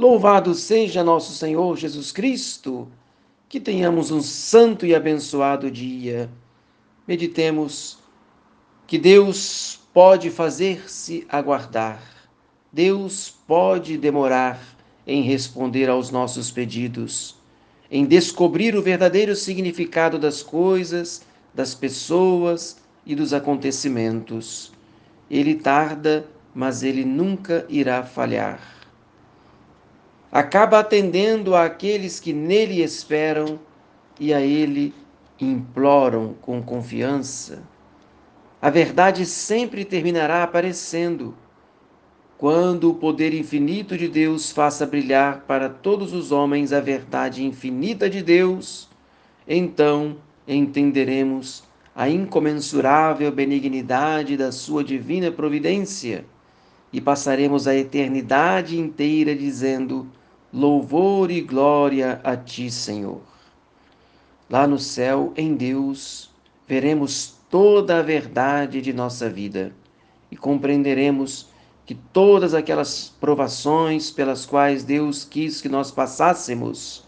Louvado seja nosso Senhor Jesus Cristo. Que tenhamos um santo e abençoado dia. Meditemos que Deus pode fazer-se aguardar. Deus pode demorar em responder aos nossos pedidos, em descobrir o verdadeiro significado das coisas, das pessoas e dos acontecimentos. Ele tarda, mas ele nunca irá falhar. Acaba atendendo àqueles que nele esperam e a ele imploram com confiança. A verdade sempre terminará aparecendo quando o poder infinito de Deus faça brilhar para todos os homens a verdade infinita de Deus, então entenderemos a incomensurável benignidade da Sua divina providência e passaremos a eternidade inteira dizendo: Louvor e glória a Ti, Senhor. Lá no céu, em Deus, veremos toda a verdade de nossa vida e compreenderemos que todas aquelas provações pelas quais Deus quis que nós passássemos,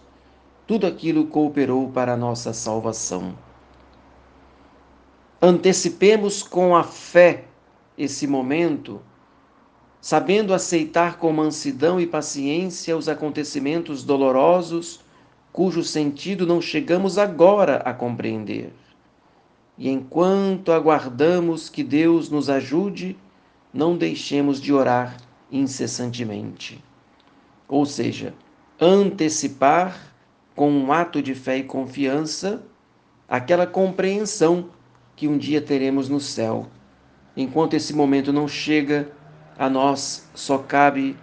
tudo aquilo cooperou para a nossa salvação. Antecipemos com a fé esse momento, sabendo aceitar com mansidão e paciência os acontecimentos dolorosos cujo sentido não chegamos agora a compreender. E enquanto aguardamos que Deus nos ajude, não deixemos de orar incessantemente. Ou seja, antecipar com um ato de fé e confiança aquela compreensão que um dia teremos no céu. Enquanto esse momento não chega, a nós só cabe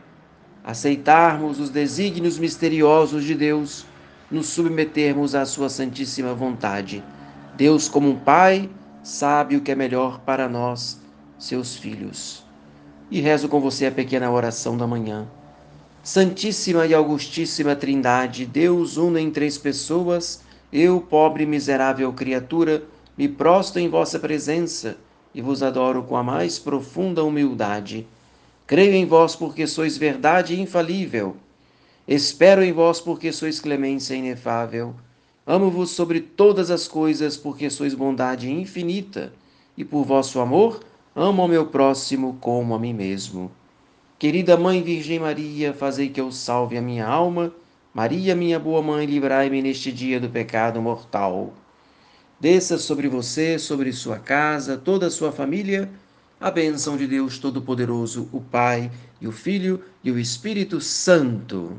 aceitarmos os desígnios misteriosos de Deus, nos submetermos à Sua Santíssima vontade. Deus, como um Pai, sabe o que é melhor para nós seus filhos. E rezo com você a pequena oração da manhã. Santíssima e Augustíssima Trindade, Deus uno em três pessoas, eu, pobre e miserável criatura, me prostro em vossa presença e vos adoro com a mais profunda humildade. Creio em vós porque sois verdade infalível. Espero em vós porque sois clemência inefável. Amo-vos sobre todas as coisas porque sois bondade infinita, e por vosso amor Amo ao meu próximo como a mim mesmo. Querida Mãe Virgem Maria, fazei que eu salve a minha alma. Maria, minha boa mãe, livrai-me neste dia do pecado mortal. Desça sobre você, sobre sua casa, toda a sua família, a bênção de Deus Todo-Poderoso, o Pai e o Filho e o Espírito Santo.